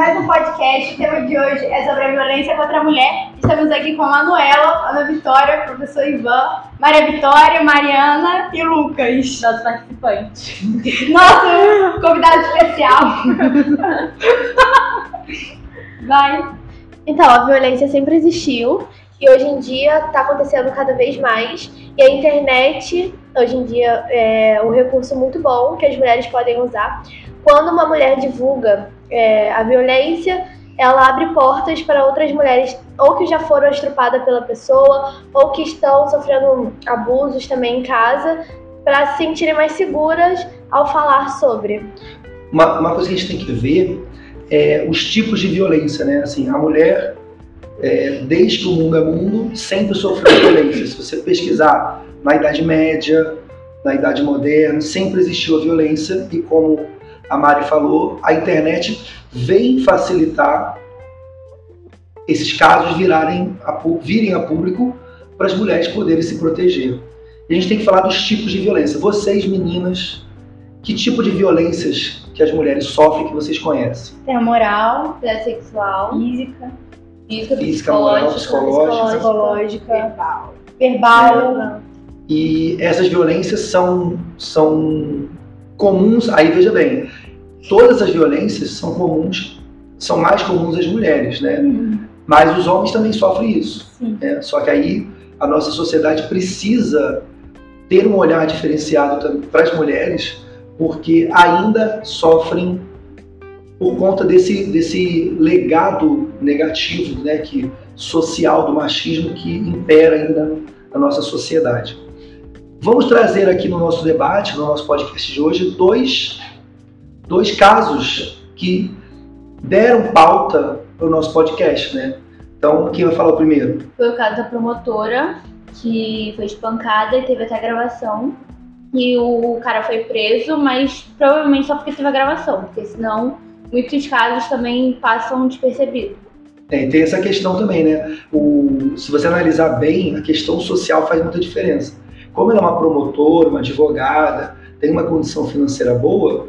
mais um podcast. O tema de hoje é sobre a violência contra a mulher. Estamos aqui com a Manuela, Ana Vitória, professor Ivan, Maria Vitória, Mariana e Lucas. Nosso participante. Nosso convidado especial. Vai. Então, a violência sempre existiu e hoje em dia está acontecendo cada vez mais. E a internet, hoje em dia, é um recurso muito bom que as mulheres podem usar. Quando uma mulher divulga é, a violência, ela abre portas para outras mulheres, ou que já foram estrupadas pela pessoa, ou que estão sofrendo abusos também em casa, para se sentirem mais seguras ao falar sobre. Uma, uma coisa que a gente tem que ver é os tipos de violência, né? Assim, a mulher, é, desde que o mundo é mundo, sempre sofreu violência. Se você pesquisar na Idade Média, na Idade Moderna, sempre existiu a violência e como a Mari falou, a internet vem facilitar esses casos virarem a, virem a público para as mulheres poderem se proteger. E a gente tem que falar dos tipos de violência. Vocês, meninas, que tipo de violências que as mulheres sofrem que vocês conhecem? Tem a moral, Violência sexual, física, física, Física, moral, psicológica, psicológica. psicológica, verbal. verbal. E essas violências são, são comuns, aí veja bem, todas as violências são comuns, são mais comuns às mulheres, né? Uhum. Mas os homens também sofrem isso. Né? Só que aí a nossa sociedade precisa ter um olhar diferenciado para as mulheres, porque ainda sofrem por conta desse, desse legado negativo, né, que social do machismo que impera ainda na nossa sociedade. Vamos trazer aqui no nosso debate, no nosso podcast de hoje, dois, dois casos que deram pauta para o nosso podcast, né? Então, quem vai falar primeiro? Foi o caso da promotora, que foi espancada e teve até gravação. E o cara foi preso, mas provavelmente só porque teve a gravação, porque senão muitos casos também passam despercebidos. É, tem essa questão também, né? O, se você analisar bem, a questão social faz muita diferença. Como ela é uma promotora, uma advogada, tem uma condição financeira boa,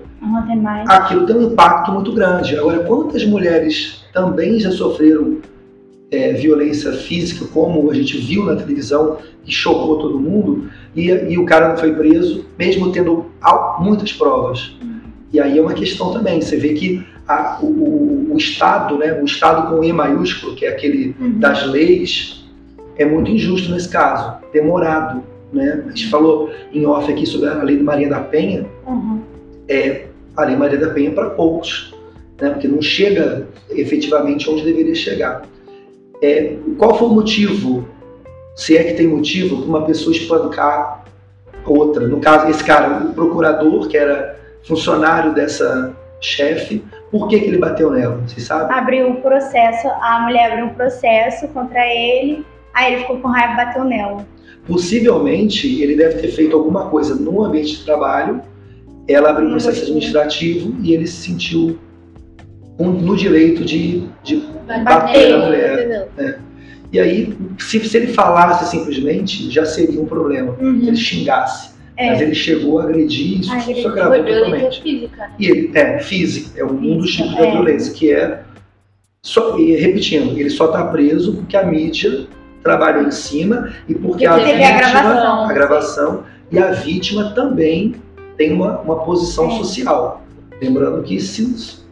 Mais. aquilo tem um impacto muito grande. Agora, quantas mulheres também já sofreram é, violência física, como a gente viu na televisão, que chocou todo mundo, e, e o cara não foi preso, mesmo tendo muitas provas. E aí é uma questão também. Você vê que a- o, o- o Estado, né, o Estado com E maiúsculo, que é aquele Uhum. das leis, é muito injusto nesse caso, demorado. Né? A gente falou em off aqui sobre a lei de Maria da Penha, Uhum. A Lei Maria da Penha para poucos, né? porque não chega efetivamente onde deveria chegar. É, qual foi o motivo, se é que tem motivo, para uma pessoa espancar outra? No caso, esse cara, o procurador, que era funcionário dessa chefe, por que, que ele bateu nela? Vocês sabem? Abriu o processo, a mulher abriu um processo contra ele, aí ele ficou com raiva e bateu nela. Possivelmente ele deve ter feito alguma coisa no ambiente de trabalho, ela abriu um processo gostou. administrativo e ele se sentiu no direito de, de Bater, bater na mulher. entendeu? E aí, se, se ele falasse simplesmente, já seria um problema. Se ele xingasse. É. Mas ele chegou a agredir isso, Agredir. só gravou violência totalmente. física. né? E ele, é, física, é um dos tipos da é. violência, que é. Só, e repetindo, ele só está preso porque a mídia trabalhou em cima e porque a teve vítima. a gravação. a gravação, e a vítima também tem uma, uma posição É. social. Lembrando que, se,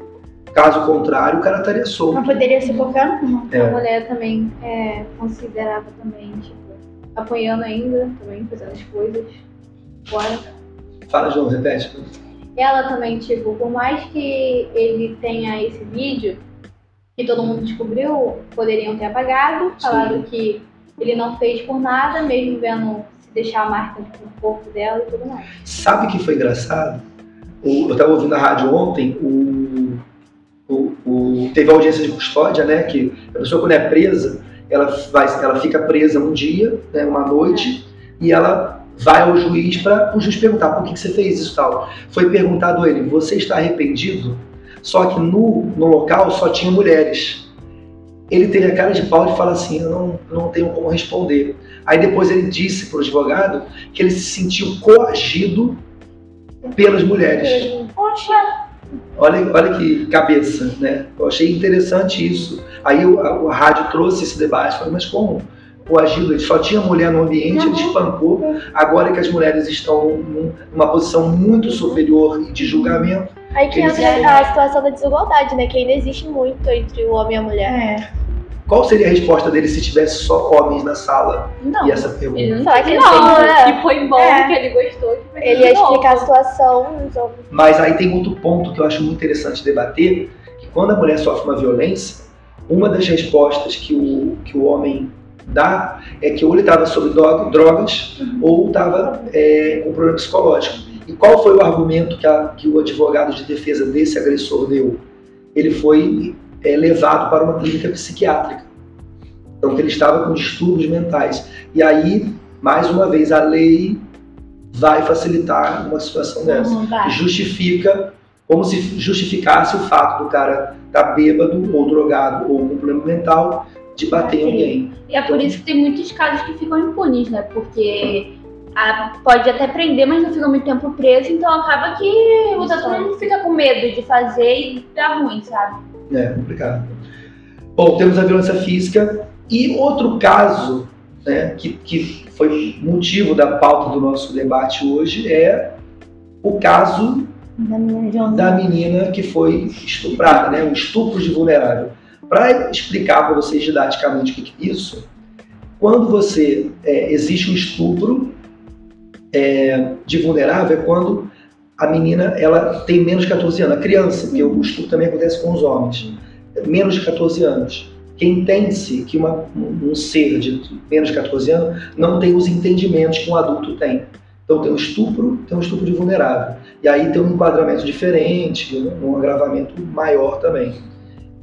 caso contrário, o cara estaria solto. Não poderia ser qualquer um. É. A mulher também é, considerava também, tipo, apanhando ainda, também fazendo as coisas fora. Fala, João, repete. Ela também, tipo, por mais que ele tenha esse vídeo, que todo mundo descobriu, poderiam ter apagado, falado que ele não fez por nada, mesmo vendo deixar a marca no corpo dela e tudo mais. Sabe que foi engraçado? Eu estava ouvindo a rádio ontem, o, o- o- teve audiência de custódia, né? Que a pessoa quando é presa, ela, vai, ela fica presa um dia, né, uma noite, e ela vai ao juiz para o juiz perguntar por que, que você fez isso tal. Foi perguntado a ele, você está arrependido? Só que no, no local só tinha mulheres. Ele teve a cara de pau de falar assim, eu não, não tenho como responder. Aí depois ele disse para o advogado que ele se sentiu coagido pelas mulheres. Poxa, Olha, olha que cabeça, né? Eu achei interessante isso. Aí o, a, o rádio trouxe esse debate, falei, mas como? Coagido, só tinha mulher no ambiente, ele espancou. Agora que as mulheres estão num- numa posição muito superior de julgamento, Aí que Eles- entra a situação da desigualdade, né? Que ainda existe muito entre o homem e a mulher. É. qual seria a resposta dele se tivesse só homens na sala? Não. E essa pergunta? Ele não Será que não, tem- né? Que foi bom, É. que ele gostou. que foi Ele ia explicar a situação. então, Mas aí tem outro ponto que eu acho muito interessante debater, que quando a mulher sofre uma violência, uma das respostas que o, que o homem dá é que ou ele estava sob dro- drogas ou estava é, com problema psicológico. Qual foi o argumento que, a- que o advogado de defesa desse agressor deu? Ele foi é, levado para uma clínica psiquiátrica. Então, ele estava com distúrbios mentais. E aí, mais uma vez, a lei vai facilitar uma situação dessa vai. justifica, como se justificasse o fato do cara estar bêbado ou drogado ou com problema mental de bater em alguém. E é por isso que tem muitos casos que ficam impunes, né? Porque a- pode até prender, mas não fica muito tempo preso, então acaba que o não fica com medo de fazer e dá ruim, sabe? É complicado. Bom, temos a violência física e outro caso né, que, que foi motivo da pauta do nosso debate hoje é o caso Da menina de 11 da menina que foi estuprada, né? O estupro de vulnerável. Para explicar para vocês didaticamente o que que é isso, quando você é, existe um estupro é, de vulnerável é quando a menina ela tem menos de 14 anos, a criança, porque o estupro também acontece com os homens, menos de 14 anos. Que entende-se que uma- um um ser de menos de 14 anos não tem os entendimentos que um adulto tem. Então tem o estupro, tem o estupro de vulnerável. E aí tem um enquadramento diferente, um agravamento maior também.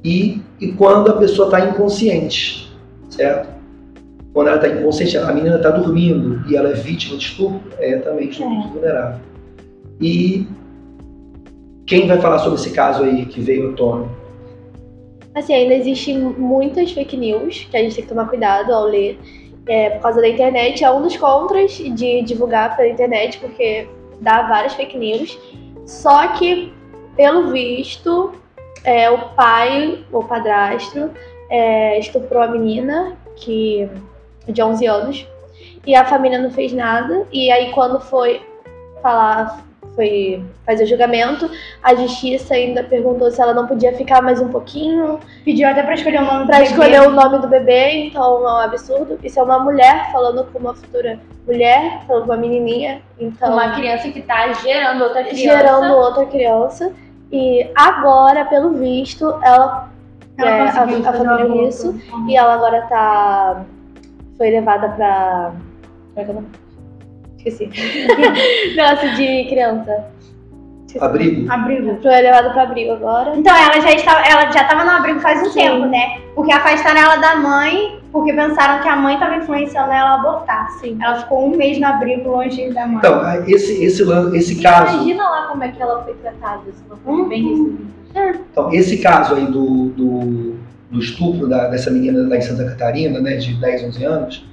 E, e quando a pessoa está inconsciente, certo? Quando ela está inconsciente, a menina está dormindo e ela é vítima de estupro, é também estupro de vulnerável. E quem vai falar sobre esse caso aí que veio à tona? Assim, ainda existem muitas fake news que a gente tem que tomar cuidado ao ler. É, por causa da internet, é um dos contras de divulgar pela internet, porque dá várias fake news. Só que, pelo visto, é, o pai, o padrasto, é, estuprou a menina, que de 11 anos, e a família não fez nada. E aí, quando foi falar, foi fazer o julgamento, a justiça ainda perguntou se ela não podia ficar mais um pouquinho Pediu até pra escolher o nome do pra bebê. escolher o nome do bebê, então é um absurdo. Isso é uma mulher falando com uma futura mulher, falando com uma menininha, então Uma criança que tá gerando outra criança. gerando outra criança. E agora, pelo visto, ela, Ela é, a, a família isso e ela agora tá foi levada pra como é que é? Esqueci. Negócio de criança. Esqueci. Abrigo? Abrigo. Foi levada pra abrigo agora. Então, ela já estava, ela já estava no abrigo faz um Sim. tempo, né? Porque afastaram ela da mãe, porque pensaram que a mãe estava influenciando ela a abortar. Sim. Ela ficou um mês no abrigo longe da mãe. Então, esse, esse, esse caso. Imagina lá como é que ela foi tratada, se não foi bem recebida. Então, esse caso aí do, do, do estupro da- dessa menina lá em Santa Catarina, né, de 10, 11 anos,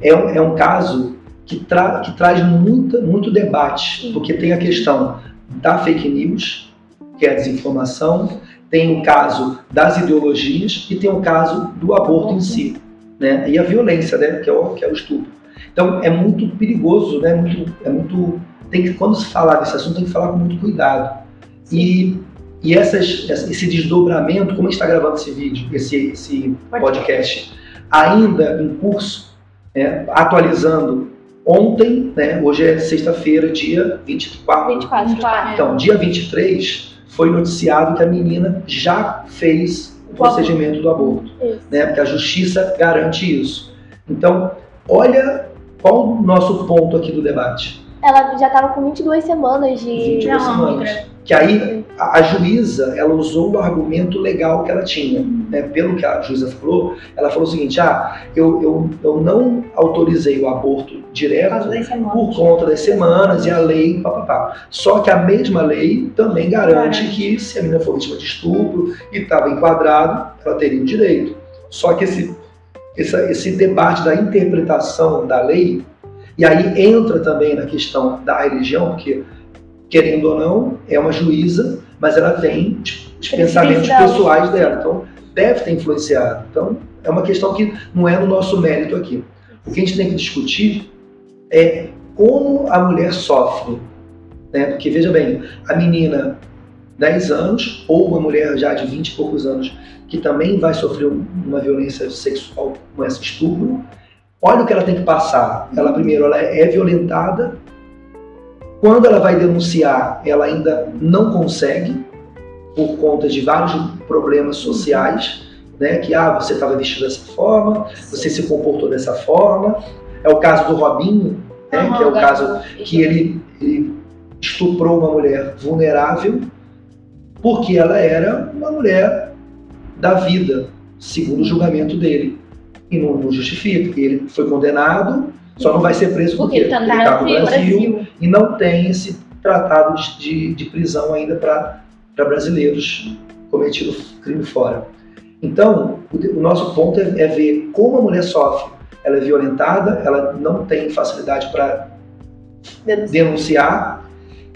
é um, é um caso que, tra, que traz muita, muito debate, porque tem a questão da fake news, que é a desinformação, tem o caso das ideologias e tem o caso do aborto em si, né, e a violência, né, que é o, que é o estupro. Então, é muito perigoso, né, muito, é muito, tem que, quando se falar desse assunto, tem que falar com muito cuidado. E e essas, esse desdobramento, como a gente está gravando esse vídeo, esse, esse podcast, ainda em curso, né, atualizando ontem, né, hoje é sexta-feira, dia 24. 24. 24. Então, dia 23, foi noticiado que a menina já fez o procedimento do aborto, Isso. né, porque a justiça garante isso. Então, olha qual o nosso ponto aqui do debate. Ela já tava com 22 semanas de. 22 Não, semanas. Que aí a, a juíza, ela usou o argumento legal que ela tinha. Né? Pelo que a juíza falou, ela falou o seguinte, ah, eu, eu, eu não autorizei o aborto direto por conta das semanas e a lei, papapá. Só que a mesma lei também garante que se a menina for vítima de estupro e estava enquadrado, ela teria o direito. Só que esse, essa- esse debate da interpretação da lei, e aí entra também na questão da religião, porque, querendo ou não, é uma juíza, mas ela tem os pensamentos pessoais dela. Então, deve ter influenciado. Então, é uma questão que não é no nosso mérito aqui. O que a gente tem que discutir é como a mulher sofre. Né? Porque, veja bem, a menina 10 anos, ou uma mulher já de 20 e poucos anos, que também vai sofrer uma violência sexual como esse estupro, olha o que ela tem que passar. Ela, primeiro, ela é violentada. Quando ela vai denunciar, ela ainda não consegue, por conta de vários problemas sociais, né? Que, ah, você estava vestido dessa forma, você se comportou dessa forma. É o caso do Robinho, né? Que é o caso que ele, ele estuprou uma mulher vulnerável porque ela era uma mulher da vida, segundo o julgamento dele. E não, não justifica. Ele foi condenado, só não vai ser preso porque, porque ele está no Brasil, Brasil, e não tem esse tratado de, de, de prisão ainda para brasileiros cometido crime fora. Então, o, o nosso ponto é, é, ver como a mulher sofre. Ela é violentada, ela não tem facilidade para denunciar. denunciar.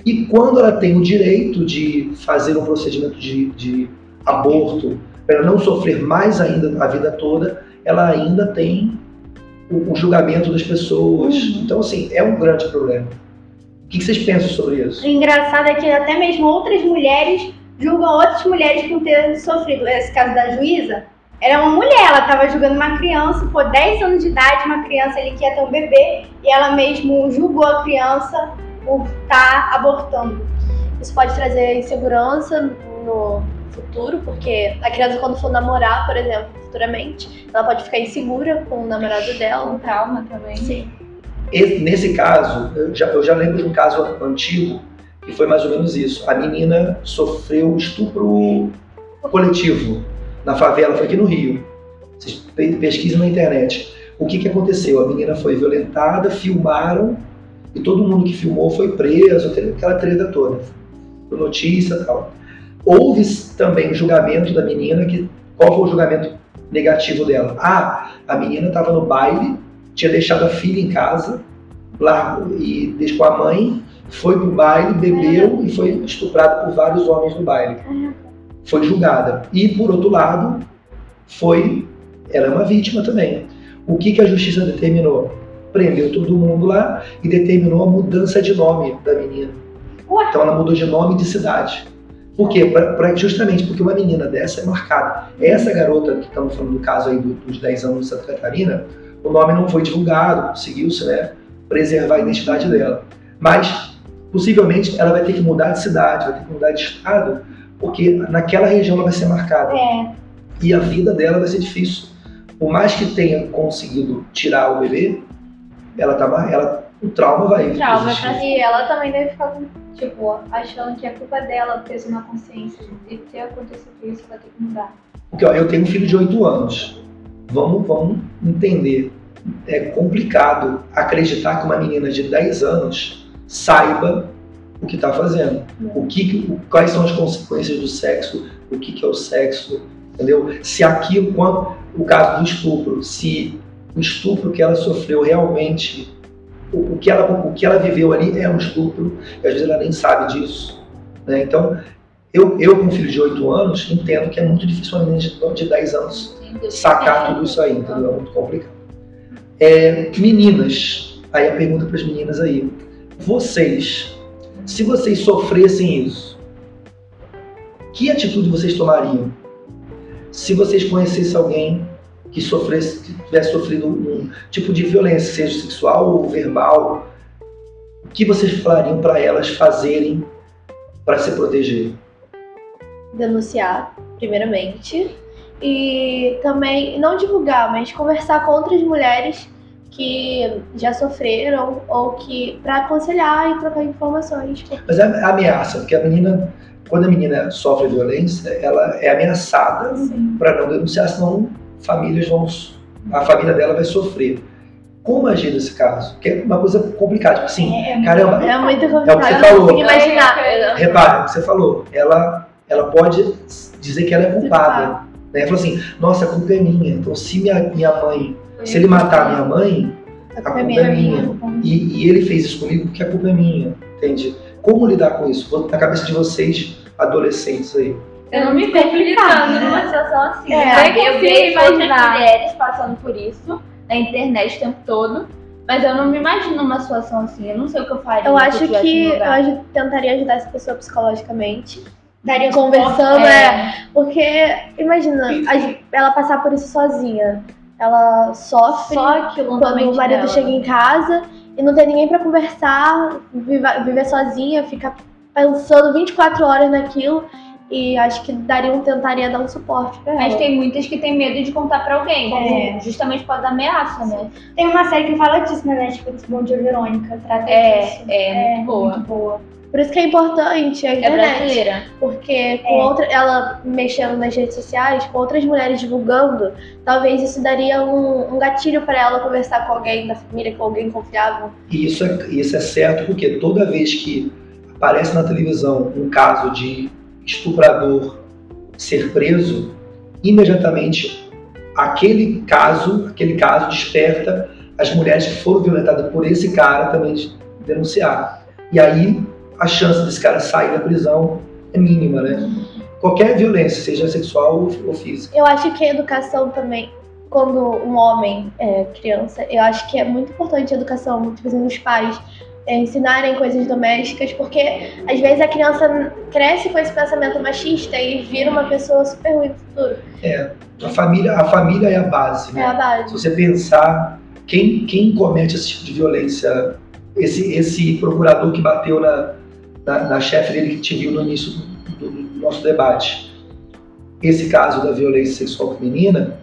E quando ela tem o direito de fazer um procedimento de, de aborto, para não sofrer mais ainda a vida toda, ela ainda tem o, o julgamento das pessoas. Uhum. Então, assim, é um grande problema. O que vocês pensam sobre isso? O engraçado é que até mesmo outras mulheres julgam outras mulheres por ter sofrido. Esse caso da juíza, era uma mulher, ela estava julgando uma criança, por 10 anos de idade, uma criança ele que ia ter um bebê, e ela mesmo julgou a criança por estar tá abortando. Isso pode trazer insegurança no futuro, porque a criança quando for namorar, por exemplo, futuramente, ela pode ficar insegura com o namorado dela. Um trauma também. Sim. Esse, nesse caso, eu já, eu já lembro de um caso antigo que foi mais ou menos isso. A menina sofreu estupro coletivo na favela, foi aqui no Rio. Vocês pesquisem na internet. O que, que aconteceu? A menina foi violentada, filmaram e todo mundo que filmou foi preso, aquela treta toda. Notícia e tal. Houve também julgamento da menina, que qual foi o julgamento negativo dela? Ah, a menina estava no baile, tinha deixado a filha em casa, lá, e deixou a mãe, foi pro baile, bebeu e foi estuprada por vários homens no baile. Foi julgada. E, por outro lado, foi. Ela é uma vítima também. O que, que a justiça determinou? Prendeu todo mundo lá e determinou a mudança de nome da menina. Então ela mudou de nome e de cidade. Por quê? Pra, pra, justamente porque uma menina dessa é marcada. Essa garota que estamos falando do caso aí dos 10 anos de Santa Catarina, o nome não foi divulgado, conseguiu-se né, preservar a identidade dela. Mas possivelmente ela vai ter que mudar de cidade, vai ter que mudar de estado, porque naquela região ela vai ser marcada. É. E a vida dela vai ser difícil. Por mais que tenha conseguido tirar o bebê, ela tá, ela, o trauma vai. O trauma, existir. e ela também deve ficar, tipo, achando que é culpa dela, peso na consciência. E ter acontecido isso, ela tem que mudar. Porque, ó, eu tenho um filho de 8 anos. Vamos, vamos entender. É complicado acreditar que uma menina de 10 anos saiba o que está fazendo. O que, quais são as consequências do sexo, o que, que é o sexo, entendeu? Se aquilo, quando, o caso do estupro, se o estupro que ela sofreu realmente, o, o, que, ela, o que ela viveu ali é um estupro, e às vezes ela nem sabe disso. Né? Então, eu, eu, com um filho de 8 anos, entendo que é muito difícil uma menina de, de 10 anos sacar tudo isso aí, entendeu? É muito complicado. É, meninas, aí a pergunta para as meninas aí vocês, se vocês sofressem isso, que atitude vocês tomariam? Se vocês conhecessem alguém que sofresse, que tivesse sofrido um tipo de violência, seja sexual ou verbal, o que vocês falariam para elas fazerem para se proteger? Denunciar, primeiramente, e também não divulgar, mas conversar com outras mulheres que já sofreram ou que para aconselhar e trocar informações. Mas é ameaça, porque a menina, quando a menina sofre violência, ela é ameaçada para não denunciar, senão famílias vão, a família dela vai sofrer. Como agir nesse caso? Que é uma coisa complicada, tipo assim, é, é caramba, é muito complicado. É o que você falou. Imaginar. Repare, o que você falou. Ela, ela pode dizer que ela é culpada. Né? Ela falou assim, nossa, a culpa é minha. Então, se minha, minha mãe se ele matar minha mãe, a culpa, a culpa é minha. minha. E, e, ele fez isso comigo porque a culpa é minha, entende? Como lidar com isso? Na cabeça de vocês, adolescentes aí. Eu não me vejo lidando numa situação assim. É, eu eu vejo imaginar. mulheres passando por isso na internet o tempo todo. Mas eu não me imagino numa situação assim. Eu não sei o que eu faria. Eu acho que eu tentaria ajudar essa pessoa psicologicamente. Daria Conversando, suporte. é. Porque, imagina, ela passar por isso sozinha. Ela sofre Só quando o marido dela. chega em casa e não tem ninguém pra conversar, viver sozinha, fica pensando 24 horas naquilo. E acho que daria um, tentaria dar um suporte pra ela. Mas tem muitas que têm medo de contar pra alguém. É. Justamente por causa da ameaça, né? Tem uma série que fala disso na Netflix, Bom Dia Verônica, trata É, disso. é, muito boa. muito boa. Por isso que é importante a É internet. brasileira. Porque com É. outra, ela mexendo nas redes sociais, com outras mulheres divulgando, talvez isso daria um, um gatilho para ela conversar com alguém da família, com alguém confiável. E isso é, isso é certo porque toda vez que aparece na televisão um caso de estuprador ser preso, imediatamente aquele caso, aquele caso desperta as mulheres que foram violentadas por esse cara também de denunciar. E aí a chance desse cara sair da prisão é mínima, né? Qualquer violência, seja sexual ou- física. Eu acho que a educação também, quando um homem é criança, eu acho que é muito importante a educação, muitas vezes os pais é, ensinarem coisas domésticas, porque às vezes a criança cresce com esse pensamento machista e vira uma pessoa super ruim no futuro. A família, a família é a base, né? É a Se base. você pensar quem, quem comete esse tipo de violência, esse, esse procurador que bateu na, na, na chefe dele que te viu no início do, do nosso debate, esse caso da violência sexual feminina,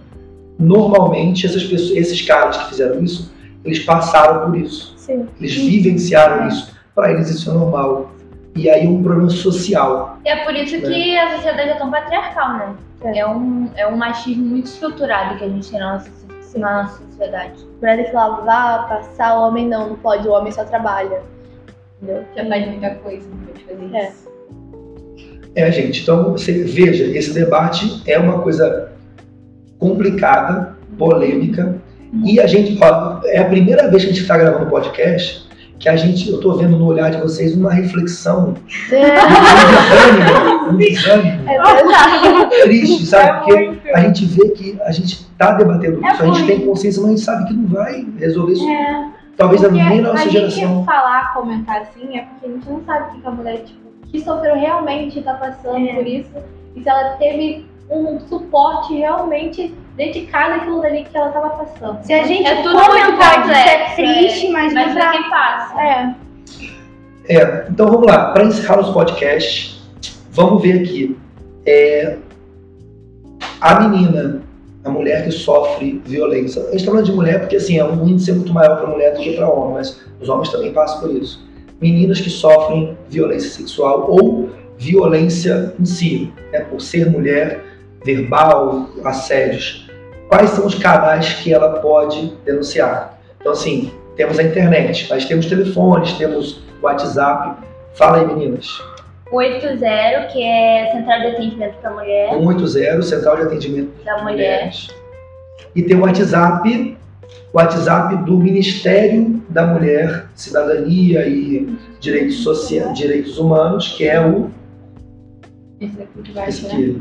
normalmente essas pessoas, esses caras que fizeram isso, eles passaram por isso, Sim. eles vivenciaram isso. Para eles isso é normal. E aí é um problema social. E é por isso que a sociedade é tão patriarcal, né? É. É, um, é um machismo muito estruturado que a gente tem na nossa, na nossa sociedade. Mulher tem que lavar, passar, o homem não, não pode, o homem só trabalha. Entendeu? Já faz muita coisa, não pode fazer É. isso. É, gente, então você veja, esse debate é uma coisa complicada, polêmica, e a gente, ó, é a primeira vez que a gente está gravando podcast que a gente, eu tô vendo no olhar de vocês uma reflexão, um desânimo, um desânimo É triste, sabe? Porque a gente vê que a gente tá debatendo É isso, a gente ruim. tem consciência, mas a gente sabe que não vai resolver isso. É. Talvez Porque nem na a nossa gente geração. falar, comentar assim, é porque a gente não sabe o que que a mulher, tipo, que sofreu realmente tá passando É. por isso. E se ela teve um suporte realmente dedicado àquilo dali que ela tava passando. Se a gente É tudo comentar disso é complexo, triste, mas, Mas não pra pra... quem passa. É, É, então vamos lá, para encerrar nosso podcast, vamos ver aqui. É, a menina, a mulher que sofre violência. A gente está falando de mulher porque assim, é um índice muito maior para mulher do que para homem, mas os homens também passam por isso. Meninas que sofrem violência sexual ou violência em si, né, por ser mulher, verbal, assédios. Quais são os canais que ela pode denunciar? Então, assim, temos a internet, mas temos telefones, temos WhatsApp. Fala aí, meninas. 80, que é Central de Atendimento para Mulher, 180, Central de Atendimento da de Mulher. Mulheres. E tem o WhatsApp, o WhatsApp do Ministério da Mulher, Cidadania e Direitos, Social, Direitos Humanos, que é o esse daqui que vai esse né?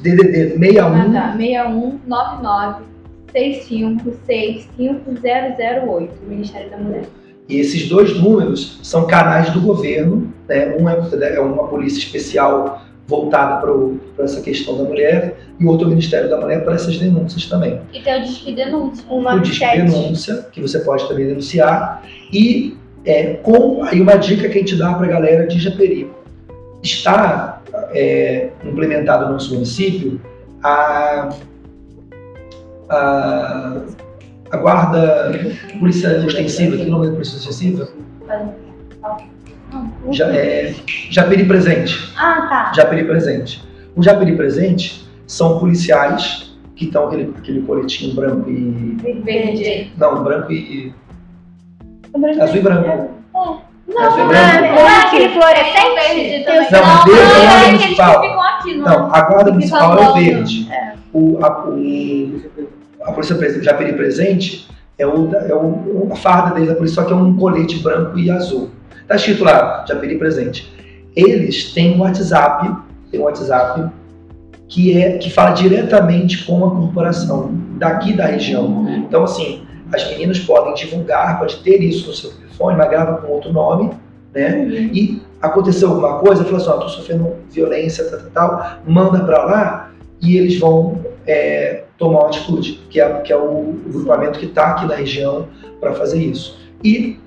DDD 61 Ah, tá. 6199 656 5008, Ministério da Mulher. E esses dois números são canais do governo, né? um é, é uma polícia especial voltada para essa questão da mulher e o outro é o Ministério da Mulher para essas denúncias também. E tem o Disque Denúncia. Um o Disque Denúncia, que você pode também denunciar, e é, com aí uma dica que a gente dá para a galera de Japeri. Está é, implementado no nosso município a, a, a guarda polícia ostensiva, que nome é polícia ostensiva? Já, é, Japeri Presente. Ah, tá. Japeri Presente. O Japeri Presente são policiais que estão aquele, aquele coletinho branco e. Verde. Não, branco e. Não, Azul e branco. E não, não é aquele fluorescente? verde também. Não, não, verde é a é aqueles municipal. não. A guarda municipal é o verde. O, a, o, a polícia Japeri Presente é, o, é o, a farda deles da polícia, só que é um colete branco e azul. Tá escrito lá, Japeri Presente. eles têm um WhatsApp, tem um WhatsApp que é que fala diretamente com a corporação daqui da região. Então assim, as meninas podem divulgar, pode ter isso no seu telefone, mas grava com outro nome, né? E aconteceu alguma coisa, falou assim, ó, tô sofrendo violência, tal, tal, tal, manda para lá e eles vão é, tomar uma atitude, que é, que é o grupamento que está aqui na região para fazer isso. E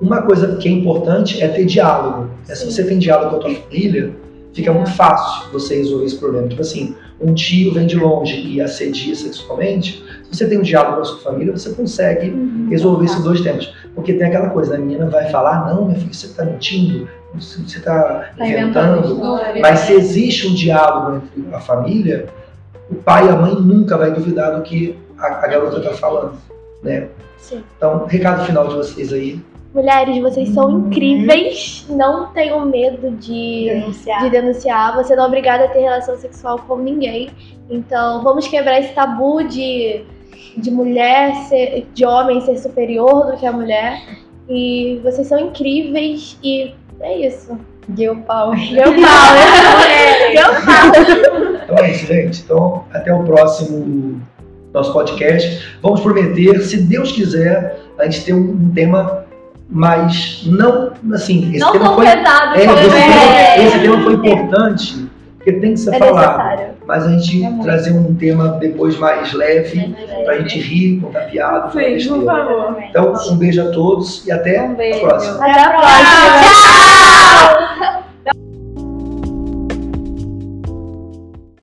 uma coisa que é importante é ter diálogo. Né? Se você tem diálogo com a tua família, fica muito fácil você resolver esse problema. Tipo assim, um tio vem de longe e assedia sexualmente, se você tem um diálogo com a sua família, você consegue resolver esses dois temas. Porque tem aquela coisa, a menina vai falar, não, meu filho, você está mentindo, você está Tá inventando inventando. história. Mas se existe um diálogo entre a família, o pai e a mãe nunca vai duvidar do que a, a garota está falando, né? Sim. Então, recado final de vocês aí. Mulheres, vocês são incríveis. Não tenham medo de, Denunciar. de denunciar. Você não é obrigada a ter relação sexual com ninguém. Então, vamos quebrar esse tabu de, de mulher, ser, de homem ser superior do que a mulher. E vocês são incríveis e é isso. Deu pau. Deu pau? Deu pau. Então é isso, gente. Então, até o próximo nosso podcast. Vamos prometer, se Deus quiser, a gente ter um tema mais. Não, assim, esse Não tema tão foi. pesado É, como esse, é. tema, esse tema foi importante, porque tem que ser É falado. necessário. Mas a gente É trazer um tema depois mais leve, pra gente rir, contar piada, falar Sim, besteira. por favor. Então, um beijo a todos e até Um beijo. a próxima. Até a próxima. Tchau!